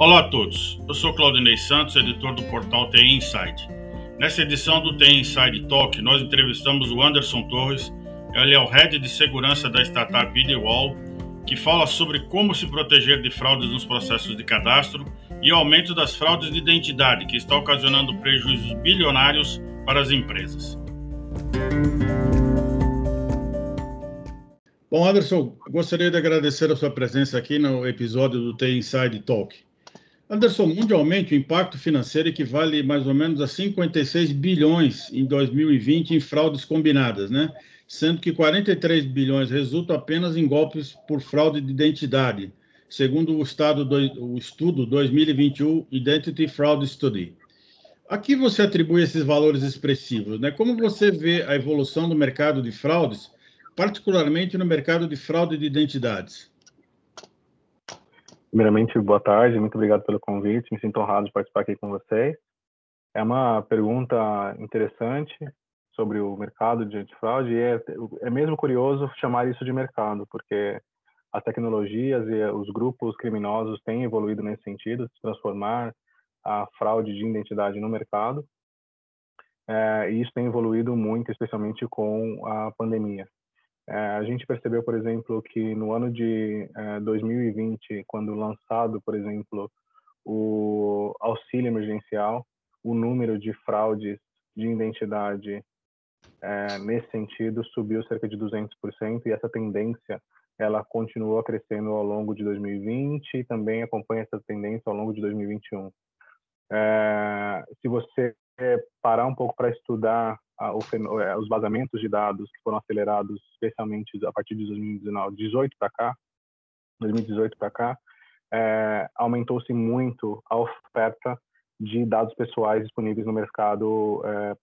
Olá a todos, eu sou Claudinei Santos, editor do portal TI Insight. Nessa edição do TI Inside Talk, nós entrevistamos o Anderson Torres, ele é o head de segurança da startup Ideal, que fala sobre como se proteger de fraudes nos processos de cadastro e o aumento das fraudes de identidade, que está ocasionando prejuízos bilionários para as empresas. Bom, Anderson, gostaria de agradecer a sua presença aqui no episódio do TI Inside Talk. Anderson, mundialmente, o impacto financeiro equivale mais ou menos a 56 bilhões em 2020 em fraudes combinadas, né? Sendo que 43 bilhões resultam apenas em golpes por fraude de identidade, segundo o, estado do, o estudo 2021 Identity Fraud Study. A que você atribui esses valores expressivos? Né? Como você vê a evolução do mercado de fraudes, particularmente no mercado de fraude de identidades? Primeiramente, boa tarde, muito obrigado pelo convite, me sinto honrado de participar aqui com vocês. É uma pergunta interessante sobre o mercado de fraude e é, é mesmo curioso chamar isso de mercado, porque as tecnologias e os grupos criminosos têm evoluído nesse sentido, de transformar a fraude de identidade no mercado. É, e isso tem evoluído muito, especialmente com a pandemia. É, a gente percebeu, por exemplo, que no ano de é, 2020, quando lançado, por exemplo, o auxílio emergencial, o número de fraudes de identidade é, nesse sentido subiu cerca de 200% e essa tendência ela continuou crescendo ao longo de 2020 e também acompanha essa tendência ao longo de 2021. É, se você parar um pouco para estudar a, o, é, os vazamentos de dados que foram acelerados, especialmente a partir de 2019, 18 para cá, 2018 para cá, é, aumentou-se muito a oferta de dados pessoais disponíveis no mercado é,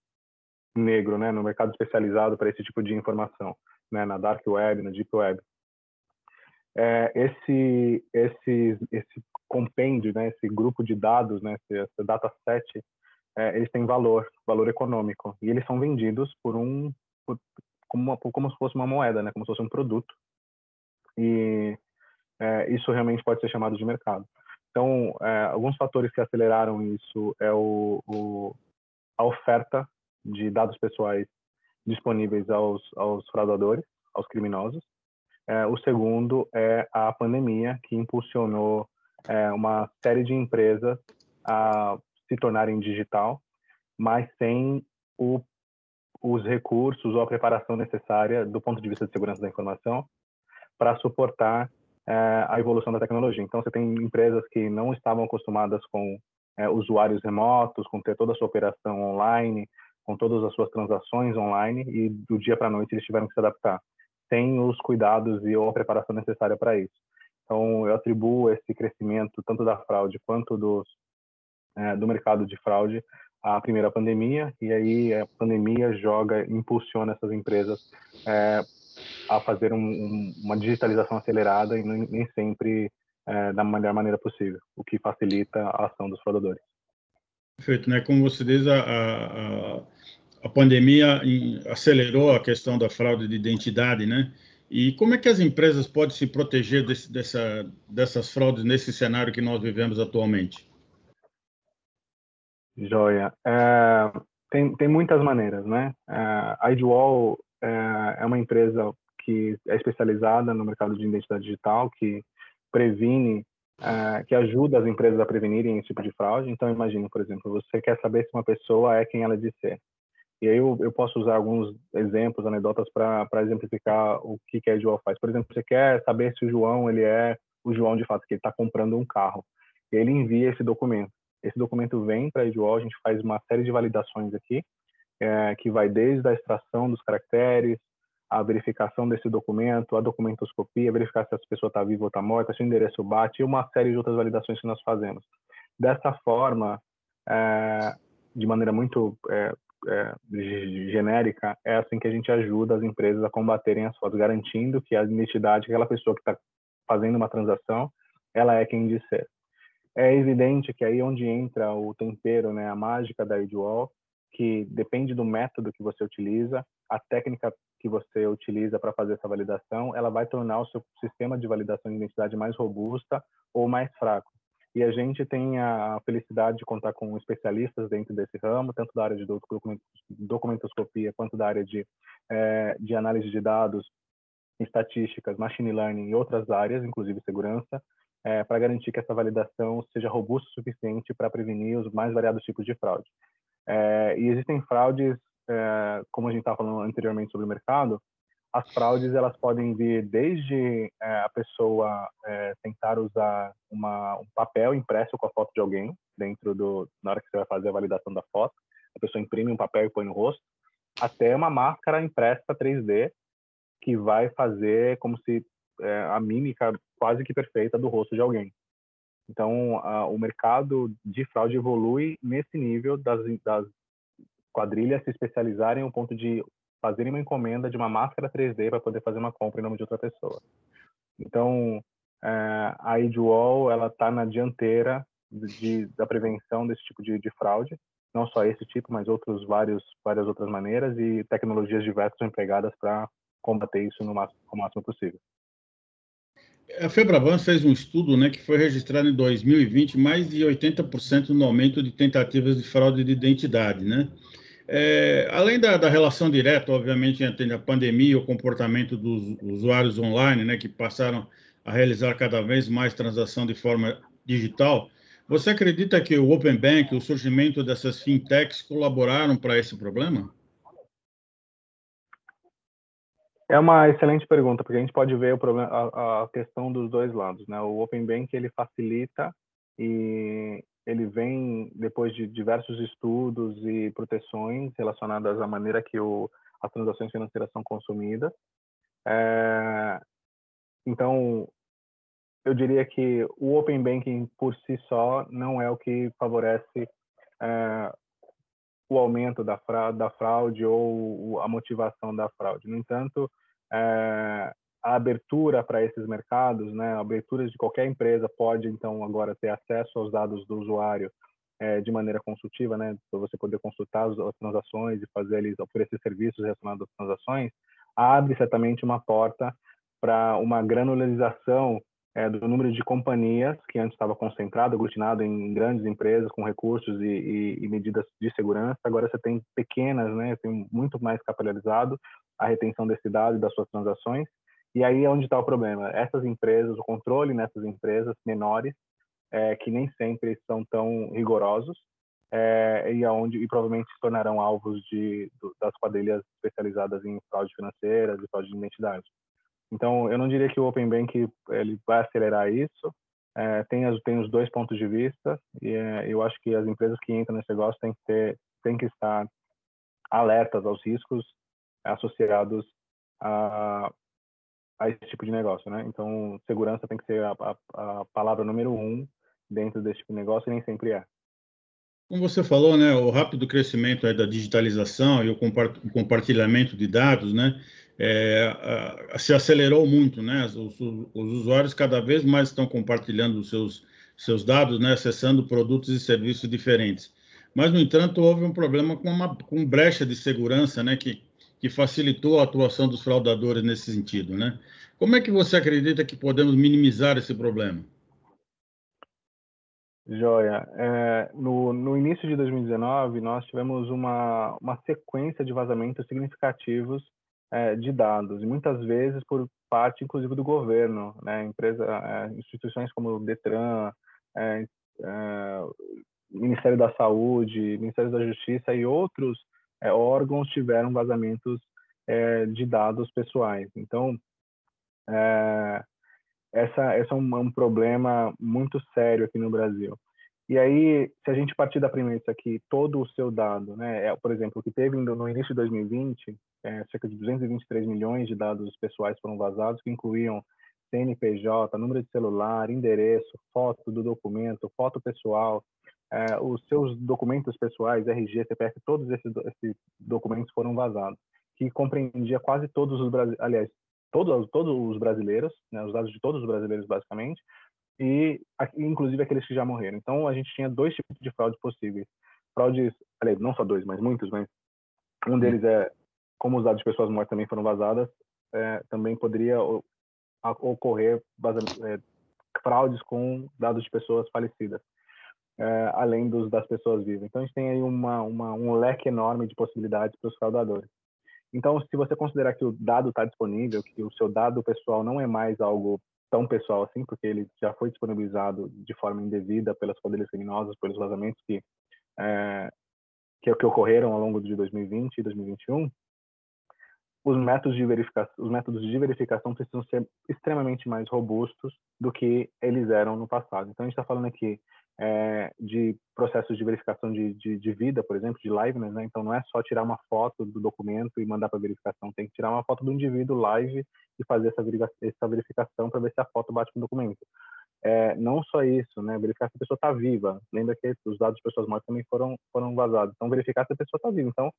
negro, né, no mercado especializado para esse tipo de informação, né, na dark web, na deep web. É, esse esse esse compêndio, né, esse grupo de dados, né, esse, esse dataset é, eles têm valor, valor econômico, e eles são vendidos por um, por, como, uma, como se fosse uma moeda, né, como se fosse um produto. E é, isso realmente pode ser chamado de mercado. Então, é, alguns fatores que aceleraram isso é o, o, a oferta de dados pessoais disponíveis aos, aos fraudadores, aos criminosos. É, o segundo é a pandemia, que impulsionou é, uma série de empresas a se tornarem digital, mas sem o, os recursos ou a preparação necessária do ponto de vista de segurança da informação para suportar é, a evolução da tecnologia. Então, você tem empresas que não estavam acostumadas com é, usuários remotos, com ter toda a sua operação online, com todas as suas transações online, e do dia para a noite eles tiveram que se adaptar, sem os cuidados e ou a preparação necessária para isso. Então, eu atribuo esse crescimento, tanto da fraude quanto dos é, do mercado de fraude a primeira pandemia e aí a pandemia joga impulsiona essas empresas é, a fazer um, um, uma digitalização acelerada e nem, nem sempre é, da melhor maneira possível, o que facilita a ação dos fraudadores. Perfeito, né? Como você diz, a, a, a pandemia acelerou a questão da fraude de identidade, né? E como é que as empresas podem se proteger desse, dessa, dessas fraudes nesse cenário que nós vivemos atualmente? Joia. É, tem, tem muitas maneiras, né? É, a Idwall é, é uma empresa que é especializada no mercado de identidade digital, que previne, é, que ajuda as empresas a prevenirem esse tipo de fraude. Então, imagine, por exemplo, você quer saber se uma pessoa é quem ela diz ser. E aí eu, eu posso usar alguns exemplos, anedotas para exemplificar o que, que a Idwall faz. Por exemplo, você quer saber se o João ele é o João de fato, que ele está comprando um carro. Ele envia esse documento. Esse documento vem para a Edwall, a gente faz uma série de validações aqui, é, que vai desde a extração dos caracteres, a verificação desse documento, a documentoscopia, verificar se essa pessoa está viva ou está morta, se o endereço bate, e uma série de outras validações que nós fazemos. Dessa forma, é, de maneira muito é, é, genérica, é assim que a gente ajuda as empresas a combaterem as fotos, garantindo que a identidade, aquela pessoa que está fazendo uma transação, ela é quem diz ser é evidente que aí onde entra o tempero, né, a mágica da Idwall, que depende do método que você utiliza, a técnica que você utiliza para fazer essa validação, ela vai tornar o seu sistema de validação de identidade mais robusta ou mais fraco. e a gente tem a felicidade de contar com especialistas dentro desse ramo, tanto da área de documentoscopia quanto da área de, é, de análise de dados, estatísticas, machine learning e outras áreas, inclusive segurança, é, para garantir que essa validação seja robusta o suficiente para prevenir os mais variados tipos de fraude. É, e existem fraudes, é, como a gente estava falando anteriormente sobre o mercado, as fraudes elas podem vir desde é, a pessoa é, tentar usar uma, um papel impresso com a foto de alguém dentro do na hora que você vai fazer a validação da foto, a pessoa imprime um papel e põe no rosto, até uma máscara impressa 3D que vai fazer como se é, a mímica quase que perfeita do rosto de alguém. Então, a, o mercado de fraude evolui nesse nível das, das quadrilhas se especializarem ao ponto de fazerem uma encomenda de uma máscara 3D para poder fazer uma compra em nome de outra pessoa. Então, é, a Edwall ela está na dianteira de, da prevenção desse tipo de, de, fraude, não só esse tipo, mas outros vários várias outras maneiras e tecnologias diversas empregadas para combater isso no máximo, o máximo possível. A Febraban fez um estudo né, que foi registrado em 2020 mais de 80% no aumento de tentativas de fraude de identidade. Né? É, além da, da, relação direta, obviamente, entre a pandemia e o comportamento dos usuários online, né, que passaram a realizar cada vez mais transação de forma digital, você acredita que o Open Bank, o surgimento dessas fintechs colaboraram para esse problema? É uma excelente pergunta, porque a gente pode ver o problema, a, a questão dos dois lados, né? O Open Bank ele facilita e ele vem depois de diversos estudos e proteções relacionadas à maneira que o, as transações financeiras são consumidas. É, então, eu diria que o Open Banking por si só não é o que favorece é, o aumento da fraude, da fraude ou a motivação da fraude. No entanto, é, a abertura para esses mercados, né, abertura de qualquer empresa pode então agora ter acesso aos dados do usuário é, de maneira consultiva, né, para você poder consultar as, as transações e fazer eles oferecer serviços relacionados às transações, abre certamente uma porta para uma granularização é, do número de companhias que antes estava concentrado, aglutinado em grandes empresas com recursos e, e, e, medidas de segurança. Agora você tem pequenas, né, tem muito mais capitalizado a retenção desse dado e das suas transações e aí é onde está o problema. Essas empresas, o controle nessas empresas menores, é, que nem sempre são tão rigorosos, é, e aonde e provavelmente se tornarão alvos de das quadrilhas especializadas em fraude financeira e fraude de identidade. Então, eu não diria que o Open Bank ele vai acelerar isso. É, tem, as, tem os dois pontos de vista e é, eu acho que as empresas que entram nesse negócio têm que ter, têm que estar alertas aos riscos associados a, a esse tipo de negócio, né? Então, segurança tem que ser a, a, a palavra número um dentro desse tipo de negócio e nem sempre é. Como você falou, né, o rápido crescimento da digitalização e o compartilhamento de dados, né, é, se acelerou muito, né, os, os, usuários cada vez mais estão compartilhando os seus, seus dados, né, acessando produtos e serviços diferentes. Mas, no entanto, houve um problema com uma com brecha de segurança, né, que que facilitou a atuação dos fraudadores nesse sentido, né? Como é que você acredita que podemos minimizar esse problema? Joia. É, no, no início de 2019, nós tivemos uma, uma sequência de vazamentos significativos é, de dados, e muitas vezes por parte, inclusive, do governo, né? Empresa, é, instituições como o Detran, é, é, Ministério da Saúde, Ministério da Justiça e outros é, órgãos tiveram vazamentos é, de dados pessoais. Então, essa, essa é um, um, problema muito sério aqui no Brasil. E aí, se a gente partir da premissa que todo o seu dado, né, é, por exemplo, o que teve no início de 2020, é, cerca de 223 milhões de dados pessoais foram vazados, que incluíam CNPJ, número de celular, endereço, foto do documento, foto pessoal, é, os seus documentos pessoais, RG, CPF, todos esses, esses documentos foram vazados, que compreendia quase todos os brasileiros, aliás, todos, todos os brasileiros, né, os dados de todos os brasileiros, basicamente, e inclusive aqueles que já morreram. Então, a gente tinha dois tipos de fraudes possíveis. Fraudes, aliás, não só dois, mas muitos, mas um deles é, como os dados de pessoas mortas também foram vazadas, é, também poderia ocorrer fraudes com dados de pessoas falecidas, é, além dos das pessoas vivas. Então, a gente tem aí uma, uma, um leque enorme de possibilidades para os fraudadores. Então, se você considerar que o dado está disponível, que o seu dado pessoal não é mais algo tão pessoal assim, porque ele já foi disponibilizado de forma indevida pelas poderes criminosos, pelos vazamentos que, é, que, que ocorreram ao longo de 2020 e 2021, os métodos de verificação, os métodos de verificação precisam ser extremamente mais robustos do que eles eram no passado. Então a gente está falando aqui é, de processos de verificação de, de, de, vida, por exemplo, de liveness, né? Então não é só tirar uma foto do documento e mandar para verificação, tem que tirar uma foto do indivíduo live e fazer essa, essa verificação para ver se a foto bate com o documento. É, não só isso, né? Verificar se a pessoa está viva. Lembra que os dados de pessoas mortas também foram foram vazados. Então verificar se a pessoa está viva. Então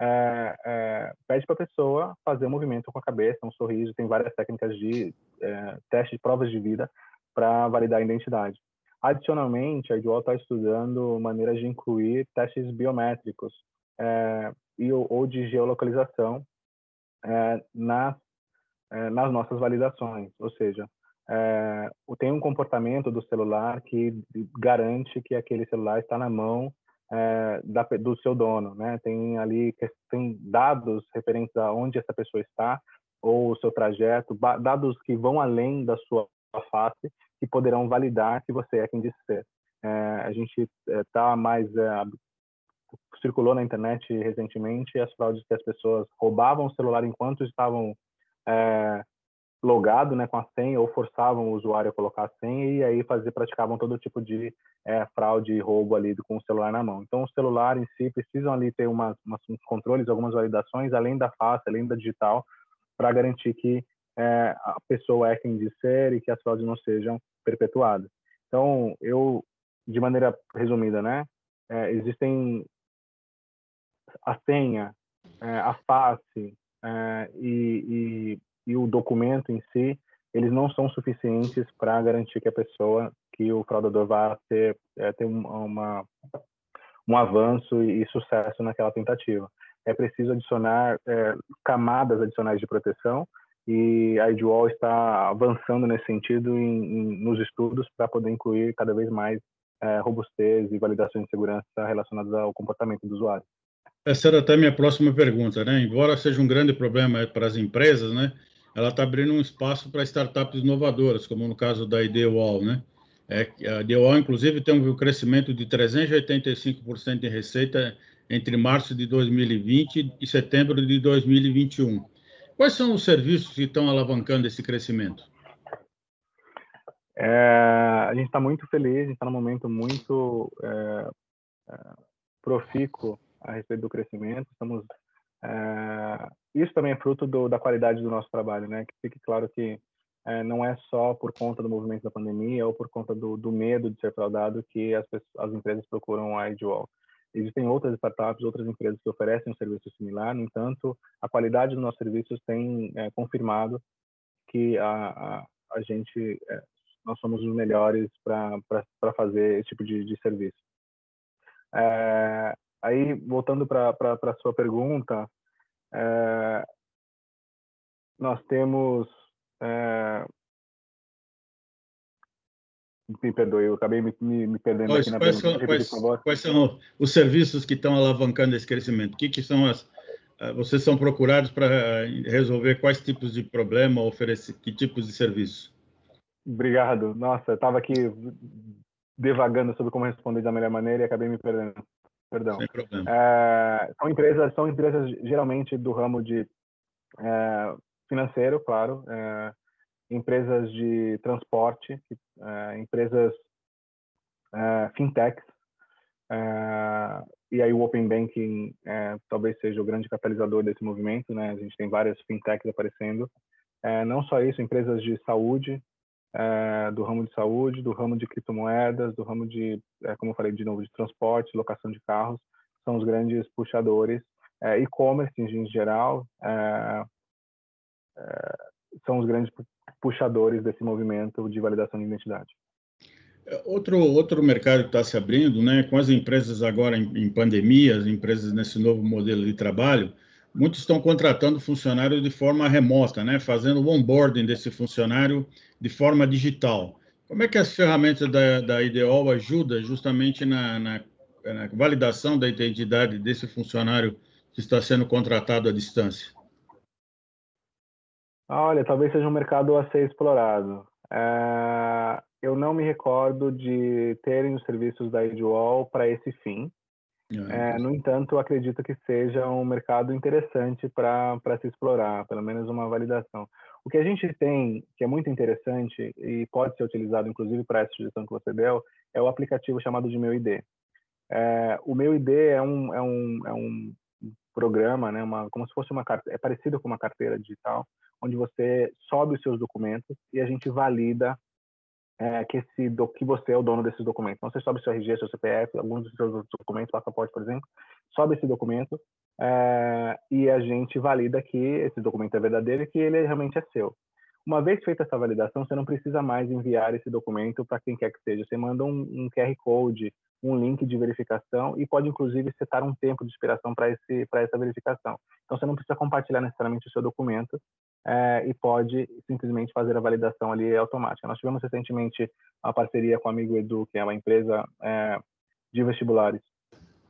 é, é, pede para a pessoa fazer um movimento com a cabeça, um sorriso. Tem várias técnicas de é, teste de provas de vida para validar a identidade. Adicionalmente, a Edual está estudando maneiras de incluir testes biométricos é, e, ou de geolocalização é, nas, é, nas nossas validações, ou seja, é, tem um comportamento do celular que garante que aquele celular está na mão é, da, do seu dono, né? Tem ali tem dados referentes a onde essa pessoa está ou o seu trajeto, dados que vão além da sua face que poderão validar que você é quem diz ser. É, a gente está é, mais é, circulou na internet recentemente as fraudes que as pessoas roubavam o celular enquanto estavam é, logado, né, com a senha ou forçavam o usuário a colocar a senha e aí fazer praticavam todo tipo de é, fraude e roubo ali com o celular na mão. Então o celular em si precisam ali ter umas, umas uns controles, algumas validações além da face, além da digital, para garantir que é, a pessoa é quem diz ser e que as fraudes não sejam perpetuadas. Então, eu, de maneira resumida, né, é, existem a senha, é, a face é, e, e, e, o documento em si, eles não são suficientes para garantir que a pessoa, que o fraudador vá ter, é, ter uma, um avanço e, sucesso naquela tentativa. É preciso adicionar é, camadas adicionais de proteção, e a Edwall está avançando nesse sentido em, em, nos estudos para poder incluir cada vez mais é, robustez e validações de segurança relacionadas ao comportamento do usuário. Essa era até a minha próxima pergunta, né? Embora seja um grande problema para as empresas, né? Ela está abrindo um espaço para startups inovadoras, como no caso da Ideal, né? É, a Ideal, inclusive, tem um crescimento de 385% em receita entre março de 2020 e setembro de 2021. Quais são os serviços que estão alavancando esse crescimento? É, a gente está muito feliz, a gente está num momento muito é, é, profícuo a respeito do crescimento. Estamos, é, isso também é fruto do, da qualidade do nosso trabalho, né? Que fique claro que é, não é só por conta do movimento da pandemia ou por conta do, do medo de ser fraudado que as, pessoas, as empresas procuram a Edgewall. Existem outras startups, outras empresas que oferecem um serviço similar, no entanto, a qualidade dos nossos serviços tem é, confirmado que a, a, a gente, é, nós somos os melhores para fazer esse tipo de, de serviço. É, aí, voltando para a sua pergunta, é, nós temos é, me perdoe, eu acabei me, me, me perdendo quais, aqui na quais pergunta. São, quais, quais, são os serviços que estão alavancando esse crescimento? O que, que são as... Ah, vocês são procurados para resolver quais tipos de problema, oferecer que tipos de serviço? Obrigado. Nossa, eu estava aqui devagando sobre como responder da melhor maneira e acabei me perdendo. Perdão. Sem problema. É, são empresas, são empresas geralmente do ramo de é, financeiro, claro, é, empresas de transporte, é, empresas é, fintechs, é, e aí o Open Banking é, talvez seja o grande catalisador desse movimento, né? A gente tem várias fintechs aparecendo. Não só isso, empresas de saúde, do ramo de saúde, do ramo de criptomoedas, do ramo de, como eu falei de novo, de transporte, locação de carros, são os grandes puxadores. E-commerce em geral, são os grandes puxadores desse movimento de validação de identidade. Outro, outro mercado que está se abrindo, né, com as empresas agora em, em pandemia, as empresas nesse novo modelo de trabalho, muitos estão contratando funcionário de forma remota, né, fazendo o onboarding desse funcionário de forma digital. Como é que as ferramentas da, da IDEOL ajudam justamente na, na, na validação da identidade desse funcionário que está sendo contratado à distância? Olha, talvez seja um mercado a ser explorado. É, eu não me recordo de terem os serviços da IDEOL para esse fim. É, é no entanto, acredito que seja um mercado interessante para se explorar, pelo menos uma validação. O que a gente tem, que é muito interessante e pode ser utilizado, inclusive, para essa sugestão que você deu, é o aplicativo chamado de Meu ID. É, o Meu ID é um, é um, é um programa, né, uma, como se fosse uma é parecido com uma carteira digital, onde você sobe os seus documentos e a gente valida é, que, esse, do, que você é o dono desses documentos. Então, você sobe seu RG, seu CPF, alguns dos seus documentos, passaporte, por exemplo, sobe esse documento é, e a gente valida que esse documento é verdadeiro e que ele realmente é seu. Uma vez feita essa validação, você não precisa mais enviar esse documento para quem quer que seja. Você manda um, um, QR Code, um link de verificação e pode, inclusive, setar um tempo de expiração para essa verificação. Então, você não precisa compartilhar necessariamente o seu documento é, e pode simplesmente fazer a validação ali automática. Nós tivemos recentemente uma parceria com o Amigo Edu, que é uma empresa é, de vestibulares,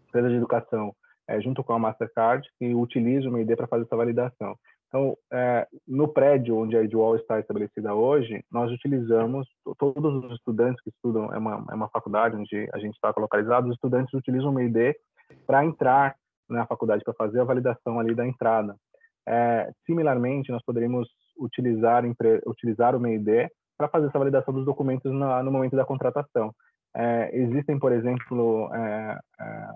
empresa de educação, é, junto com a Mastercard, que utiliza o MID para fazer essa validação. Então, é, no prédio onde a Edwall está estabelecida hoje, nós utilizamos, todos os estudantes que estudam, é uma, é uma faculdade onde a gente está localizado, os estudantes utilizam o MID para entrar na faculdade, para fazer a validação ali da entrada. É, similarmente, nós poderíamos utilizar, utilizar o MID para fazer essa validação dos documentos na, no momento da contratação. É, existem, por exemplo, é, é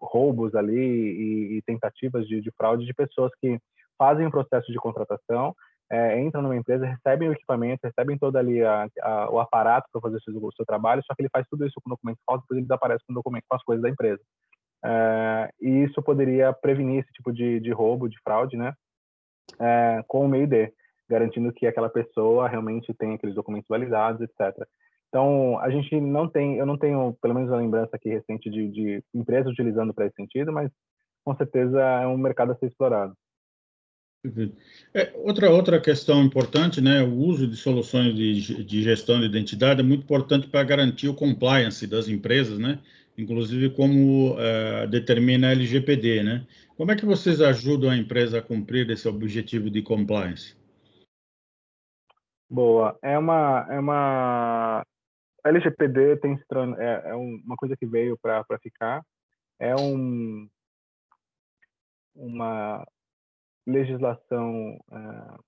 roubos ali e, e tentativas de, de, fraude de pessoas que fazem o processo de contratação, é, entram numa empresa, recebem o equipamento, recebem todo ali a, a, o aparato para fazer o seu, o seu, trabalho, só que ele faz tudo isso com documento falso, depois ele desaparece com documento com as coisas da empresa. É, e isso poderia prevenir esse tipo de, de roubo, de fraude, né? É, com o meio D, garantindo que aquela pessoa realmente tem aqueles documentos validados, etc. Então, a gente não tem, eu não tenho, pelo menos a lembrança aqui recente de, de empresas utilizando para esse sentido, mas com certeza é um mercado a ser explorado. É, outra, outra questão importante, né, o uso de soluções de, de gestão de identidade é muito importante para garantir o compliance das empresas, né, inclusive como uh, determina a LGPD, né? Como é que vocês ajudam a empresa a cumprir esse objetivo de compliance? Boa, é uma é uma a LGPD tem é, é uma coisa que veio para ficar, é um uma legislação é,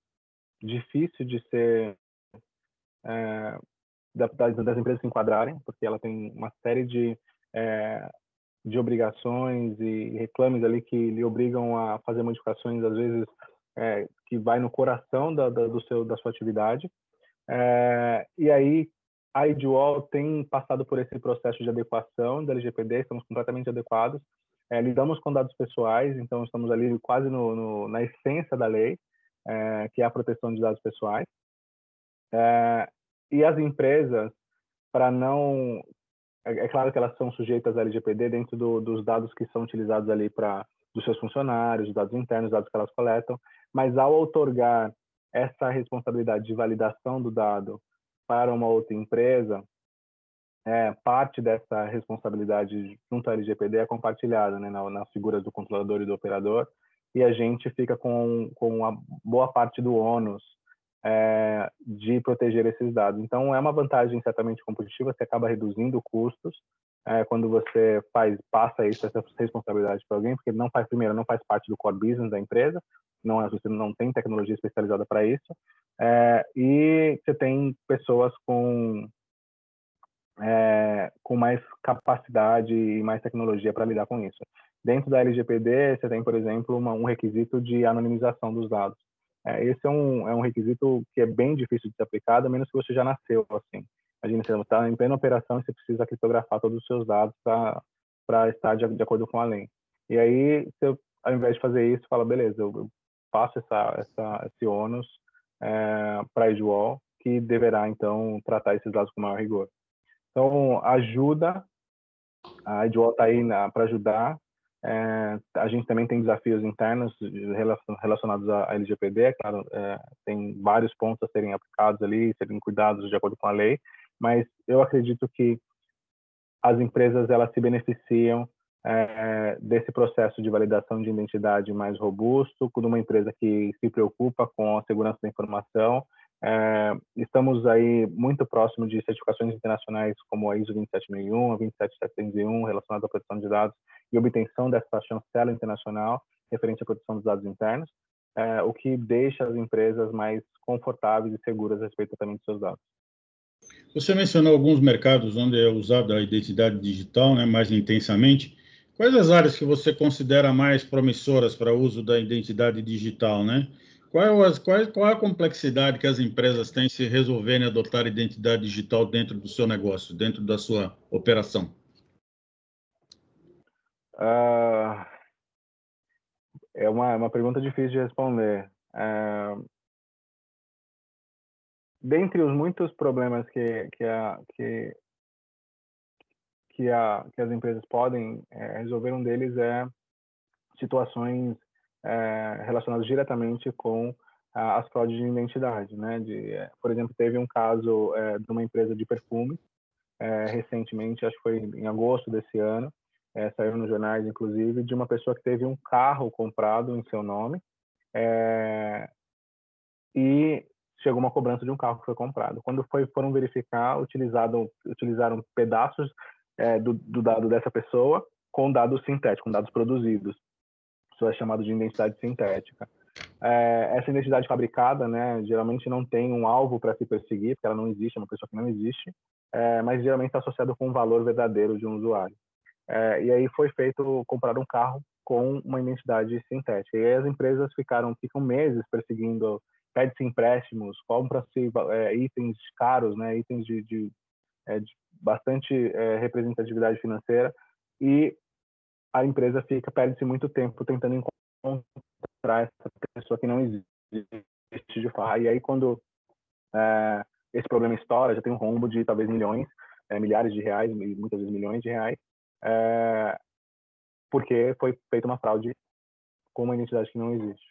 difícil de ser é, das, das, empresas se enquadrarem, porque ela tem uma série de é, de obrigações e reclames ali que lhe obrigam a fazer modificações às vezes é, que vai no coração da, da, do seu da sua atividade. É, e aí a IDUAL tem passado por esse processo de adequação da LGPD estamos completamente adequados é, lidamos com dados pessoais então estamos ali quase no, no na essência da lei é, que é a proteção de dados pessoais. É, e as empresas para não é, é claro que elas são sujeitas à LGPD dentro do, dos dados que são utilizados ali para dos seus funcionários, dados internos, dados que elas coletam, mas ao otorgar essa responsabilidade de validação do dado para uma outra empresa, é, parte dessa responsabilidade junto à LGPD é compartilhada né, nas figuras do controlador e do operador, e a gente fica com, com a boa parte do ônus é, de proteger esses dados. Então, é uma vantagem certamente competitiva, você acaba reduzindo custos é, quando você faz passa isso, essa responsabilidade para alguém, porque não faz primeiro, não faz parte do core business da empresa, não é, você não tem tecnologia especializada para isso, é, e você tem pessoas com é, com mais capacidade e mais tecnologia para lidar com isso. Dentro da LGPD, você tem, por exemplo, uma, um requisito de anonimização dos dados. É, esse é um, é um requisito que é bem difícil de ser aplicado, a menos que você já nasceu assim. Imagina, você está em plena operação e você precisa criptografar todos os seus dados para estar de, de, acordo com a lei. E aí, você, ao invés de fazer isso, fala, beleza, eu, passo essa, essa, esse ônus é, para a Edwall, que deverá, então, tratar esses dados com maior rigor. Então, ajuda, a Edwall está aí para ajudar é, a gente também tem desafios internos relacionados à LGPD, é claro, é, tem vários pontos a serem aplicados ali, serem cuidados de acordo com a lei, mas eu acredito que as empresas elas se beneficiam é, desse processo de validação de identidade mais robusto, de uma empresa que se preocupa com a segurança da informação. É, estamos aí muito próximo de certificações internacionais como a ISO 27001, a 27701, relacionada à proteção de dados e obtenção dessa chancela internacional referente à proteção dos dados internos, é, o que deixa as empresas mais confortáveis e seguras respeito também dos seus dados. Você mencionou alguns mercados onde é usada a identidade digital né, mais intensamente. Quais as áreas que você considera mais promissoras para o uso da identidade digital, né? Qual, as, qual, qual a complexidade que as empresas têm se resolverem adotar identidade digital dentro do seu negócio, dentro da sua operação? Uh, é uma, uma pergunta difícil de responder. Uh, dentre os muitos problemas que, que, a, que, que, a, que as empresas podem é, resolver, um deles é situações relacionadas diretamente com as fraudes de identidade, né? De, é, por exemplo, teve um caso é, de uma empresa de perfumes é, recentemente, acho que foi em agosto desse ano, é, saiu nos jornais, inclusive, de uma pessoa que teve um carro comprado em seu nome é, e chegou uma cobrança de um carro que foi comprado. Quando foi, foram verificar, utilizaram, utilizaram pedaços é, do, do, dado dessa pessoa com dados sintéticos, com dados produzidos. Isso é chamado de identidade sintética. É, essa identidade fabricada, né, geralmente não tem um alvo para se perseguir, porque ela não existe, é uma pessoa que não existe, é, mas geralmente está associado com um valor verdadeiro de um usuário. É, e aí foi feito comprar um carro com uma identidade sintética. E aí as empresas ficaram ficam meses perseguindo pede-se empréstimos, compra-se é, itens caros, né, itens de, de, é, de bastante é, representatividade financeira e a empresa fica perde-se muito tempo tentando encontrar essa pessoa que não existe de fato. E aí quando é, esse problema estoura, já tem um rombo de talvez milhões, é, milhares de reais, muitas vezes milhões de reais, é, porque foi feita uma fraude com uma identidade que não existe.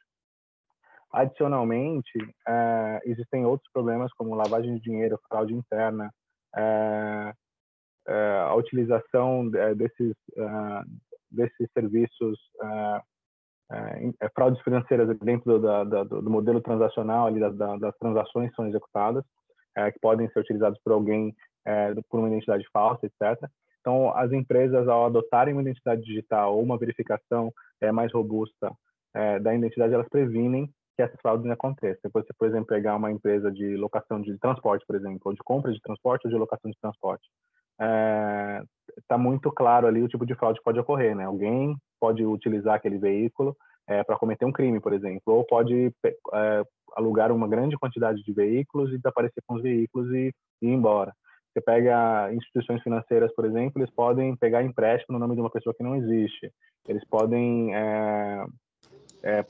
Adicionalmente, é, existem outros problemas como lavagem de dinheiro, fraude interna, é, é, a utilização desses, desses serviços, fraudes financeiras dentro do, do, do modelo transacional, ali, da, das transações são executadas, que podem ser utilizados por alguém por uma identidade falsa, etc. Então, as empresas, ao adotarem uma identidade digital ou uma verificação mais robusta da identidade, elas previnem que essas fraudes aconteçam. Depois você, por exemplo, pegar uma empresa de locação de transporte, por exemplo, ou de compra de transporte ou de locação de transporte, está é, muito claro ali o tipo de fraude que pode ocorrer, né? Alguém pode utilizar aquele veículo é, para cometer um crime, por exemplo, ou pode é, alugar uma grande quantidade de veículos e desaparecer com os veículos e, e ir embora. Você pega instituições financeiras, por exemplo, eles podem pegar empréstimo no nome de uma pessoa que não existe. Eles podem é,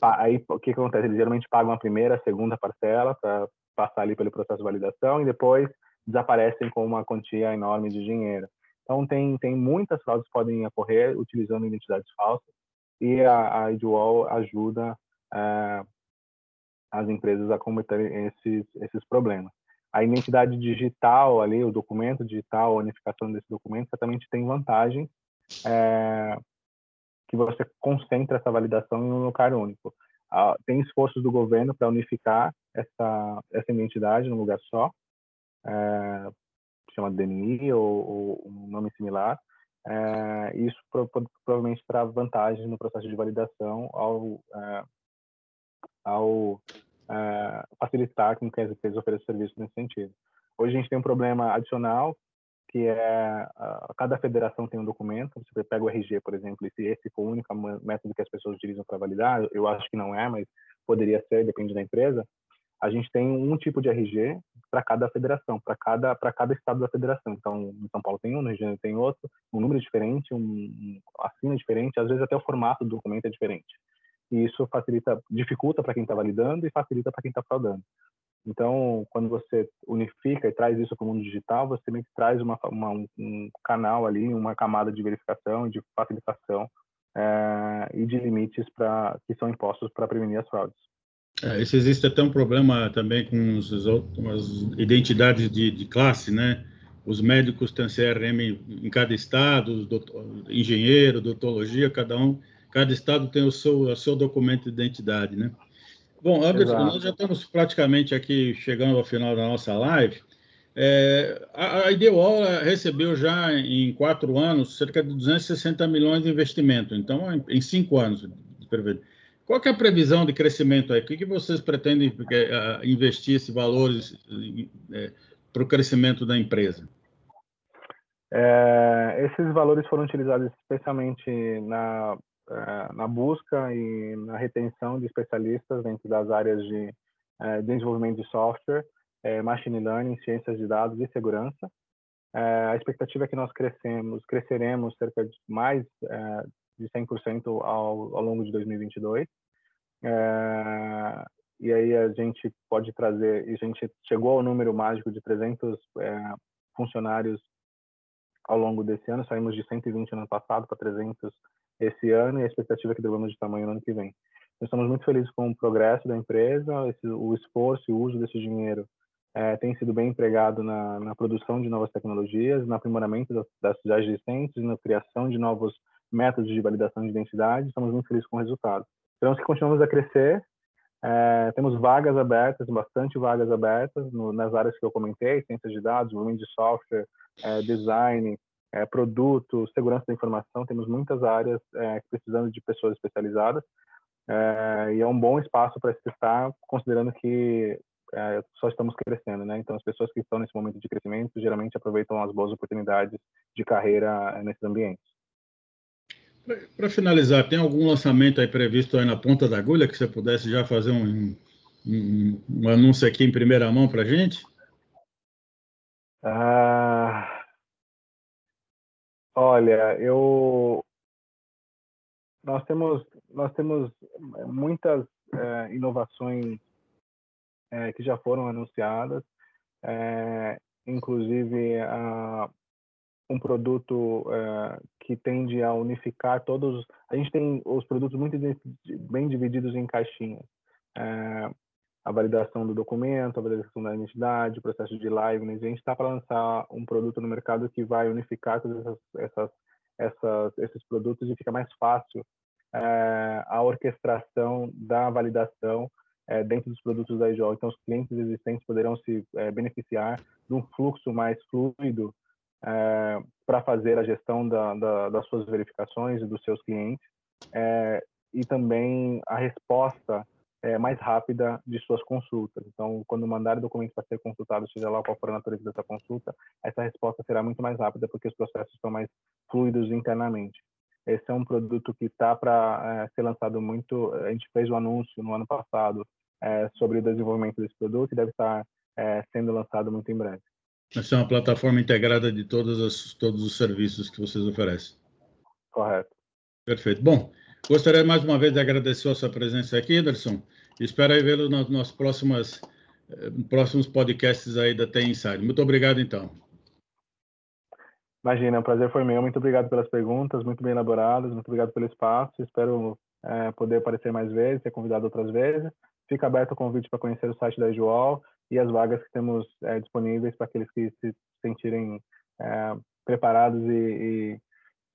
aí o que acontece? Eles geralmente pagam a primeira, a segunda parcela para passar ali pelo processo de validação e depois desaparecem com uma quantia enorme de dinheiro. Então tem tem muitas fraudes que podem ocorrer utilizando identidades falsas e a, a ajuda é, as empresas a combater esses esses problemas. A identidade digital ali, o documento digital, a unificação desse documento, certamente tem vantagens é, que você concentra essa validação em um lugar único. Ah, tem esforços do governo para unificar essa, essa identidade num lugar só, é, chama DNI ou, ou, um nome similar. É, isso pro, pro, provavelmente terá vantagens no processo de validação ao, é, ao é, facilitar com que as empresas ofereçam serviços nesse sentido. Hoje a gente tem um problema adicional que é cada federação tem um documento. Você pega o RG, por exemplo, e se esse for o único método que as pessoas utilizam para validar, eu acho que não é, mas poderia ser, depende da empresa. A gente tem um tipo de RG para cada federação, para cada para cada estado da federação. Então, em São Paulo tem um, no Rio de Janeiro tem outro, um número diferente, um, um assino diferente, às vezes até o formato do documento é diferente. E isso facilita, dificulta para quem está validando e facilita para quem está fraudando. Então, quando você unifica e traz isso para o mundo digital, você meio que traz uma, uma, um canal ali, uma camada de verificação, de facilitação é, e de limites para que são impostos para prevenir as fraudes. É, existe até um problema também com os, as identidades de, de, classe, né? os médicos têm CRM em cada estado, doutor, engenheiro, odontologia, cada um, cada estado tem o seu, o seu documento de identidade, né? Bom, Anderson, Exato. nós já estamos praticamente aqui chegando ao final da nossa live. É, a, a Ideal recebeu já em quatro anos cerca de 260 milhões de investimento, então em, em cinco anos. Qual é a previsão de crescimento aí? O que, que vocês pretendem é, investir esses valores é, para o crescimento da empresa? É, esses valores foram utilizados especialmente na, é, na busca e na retenção de especialistas dentro das áreas de é, desenvolvimento de software, é, machine learning, ciências de dados e segurança. a expectativa é que nós crescemos, cresceremos cerca de mais de 100% ao, ao longo de 2022. E aí a gente pode trazer, a gente chegou ao número mágico de 300 funcionários ao longo desse ano. Saímos de 120 no ano passado para 300 esse ano e a expectativa é que devemos de tamanho no ano que vem. Nós estamos muito felizes com o progresso da empresa, esse, o esforço e o uso desse dinheiro é, tem sido bem empregado na, na, produção de novas tecnologias, no aprimoramento das, já existentes, na criação de novos métodos de validação de identidade. Estamos muito felizes com o resultado. Esperamos que continuemos a crescer. É, temos vagas abertas, bastante vagas abertas no, nas áreas que eu comentei, ciências de dados, desenvolvimento de software, é, design, é, produto, segurança da informação, temos muitas áreas é, precisando de pessoas especializadas é, e é um bom espaço para se estar, considerando que é, só estamos crescendo, né? Então, as pessoas que estão nesse momento de crescimento geralmente aproveitam as boas oportunidades de carreira nesses ambientes. Para finalizar, tem algum lançamento aí previsto aí na ponta da agulha que você pudesse já fazer um, um, um anúncio aqui em primeira mão para a gente? Ah, Olha, eu nós temos nós temos muitas é, inovações é, que já foram anunciadas, é, inclusive a, um produto que tende a unificar todos. A gente tem os produtos muito bem divididos em caixinhas a validação do documento, a validação da identidade, o processo de liveness. A gente está para lançar um produto no mercado que vai unificar todos essas, essas, essas, esses produtos e fica mais fácil é, a orquestração da validação dentro dos produtos da IJOL. Então, os clientes existentes poderão se beneficiar de um fluxo mais fluido para fazer a gestão da, da, das suas verificações e dos seus clientes. e também a resposta é, mais rápida de suas consultas. Então, quando mandar o documento para ser consultado, seja lá qual for a natureza dessa consulta, essa resposta será muito mais rápida porque os processos estão mais fluidos internamente. Esse é um produto que está para é, ser lançado muito. A gente fez o um anúncio no ano passado é, sobre o desenvolvimento desse produto e deve estar é, sendo lançado muito em breve. Essa é uma plataforma integrada de todos os, todos os serviços que vocês oferecem. Correto. Perfeito. Bom, Gostaria mais uma vez de agradecer a sua presença aqui, Anderson. Espero vê-lo nos nossos próximos, eh, próximos podcasts aí da Tem Inside. Muito obrigado, então. Imagina, o prazer foi meu. Muito obrigado pelas perguntas, muito bem elaboradas. Muito obrigado pelo espaço. Espero é, poder aparecer mais vezes, ser convidado outras vezes. Fica aberto o convite para conhecer o site da Joal e as vagas que temos é, disponíveis para aqueles que se sentirem é, preparados e, e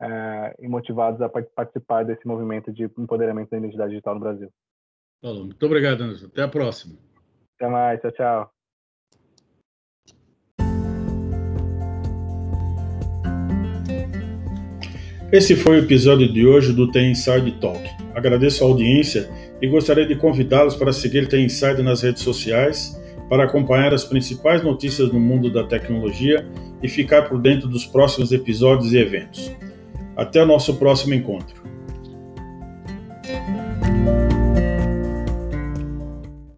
é, e motivados a participar desse movimento de empoderamento da identidade digital no Brasil. Falou. Muito obrigado, Anderson. Até a próxima. Até mais. Tchau, tchau. Esse foi o episódio de hoje do The Inside Talk. Agradeço a audiência e gostaria de convidá-los para seguir The Inside nas redes sociais, para acompanhar as principais notícias no mundo da tecnologia e ficar por dentro dos próximos episódios e eventos. Até o nosso próximo encontro.